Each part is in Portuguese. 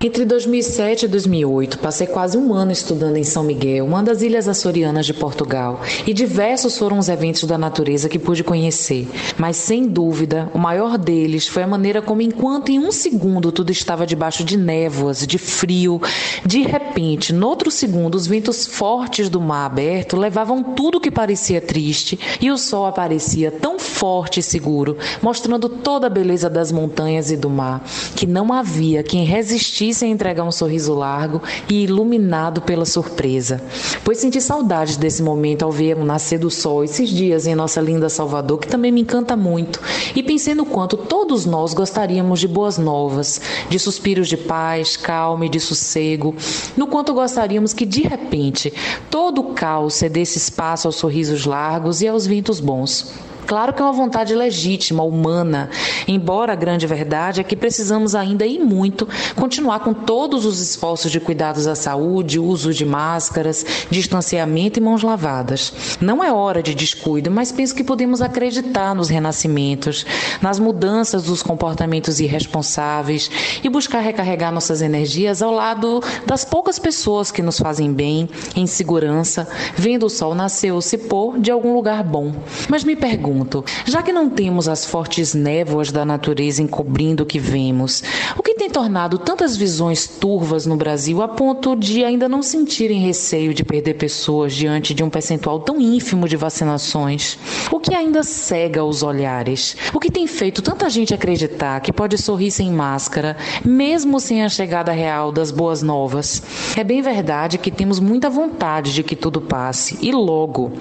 Entre 2007 e 2008, passei quase um ano estudando em São Miguel, uma das ilhas açorianas de Portugal, e diversos foram os eventos da natureza que pude conhecer. Mas, sem dúvida, o maior deles foi a maneira como, enquanto em um segundo tudo estava debaixo de névoas, de frio, de repente, noutro segundo, os ventos fortes do mar aberto levavam tudo que parecia triste e o sol aparecia tão forte e seguro, mostrando toda a beleza das montanhas e do mar, que não havia quem resistisse difícil entregar um sorriso largo e iluminado pela surpresa, pois senti saudades desse momento ao ver o nascer do sol esses dias em nossa linda Salvador, que também me encanta muito, e pensei no quanto todos nós gostaríamos de boas novas, de suspiros de paz, calma e de sossego, no quanto gostaríamos que de repente todo o caos cedesse espaço aos sorrisos largos e aos ventos bons. Claro que é uma vontade legítima, humana, embora a grande verdade é que precisamos ainda e muito continuar com todos os esforços de cuidados à saúde, uso de máscaras, distanciamento e mãos lavadas. Não é hora de descuido, mas penso que podemos acreditar nos renascimentos, nas mudanças dos comportamentos irresponsáveis e buscar recarregar nossas energias ao lado das poucas pessoas que nos fazem bem, em segurança, vendo o sol nascer ou se pôr de algum lugar bom. Mas me pergunto, já que não temos as fortes névoas da natureza encobrindo o que vemos, o que tem tornado tantas visões turvas no Brasil a ponto de ainda não sentirem receio de perder pessoas diante de um percentual tão ínfimo de vacinações? O que ainda cega os olhares? O que tem feito tanta gente acreditar que pode sorrir sem máscara, mesmo sem a chegada real das boas novas? É bem verdade que temos muita vontade de que tudo passe e logo.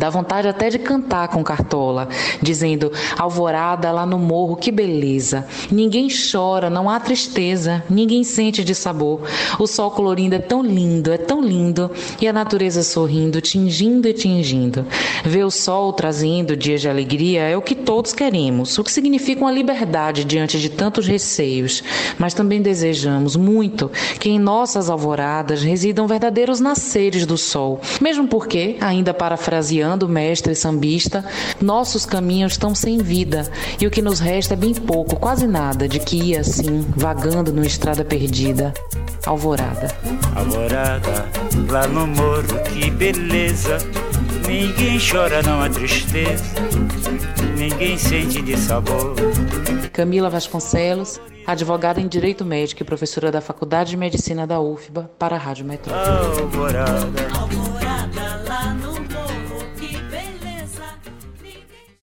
Dá vontade até de cantar com Cartola, dizendo: Alvorada lá no morro, que beleza. Ninguém chora, não há tristeza, ninguém sente de sabor. O sol colorindo é tão lindo, é tão lindo, e a natureza sorrindo, tingindo e tingindo. Ver o sol trazendo dias de alegria é o que todos queremos, o que significa uma liberdade diante de tantos receios. Mas também desejamos muito que em nossas alvoradas residam verdadeiros nasceres do sol, mesmo porque, ainda parafraseando, parafraseando o mestre sambista, nossos caminhos estão sem vida e o que nos resta é bem pouco, quase nada, de que ia assim, vagando numa estrada perdida. Alvorada. Alvorada, lá no morro, que beleza. Ninguém chora, não há tristeza. Ninguém sente de sabor. Camila Vasconcelos, advogada em Direito Médico e professora da Faculdade de Medicina da UFBA, para a Rádio Metrópole. Alvorada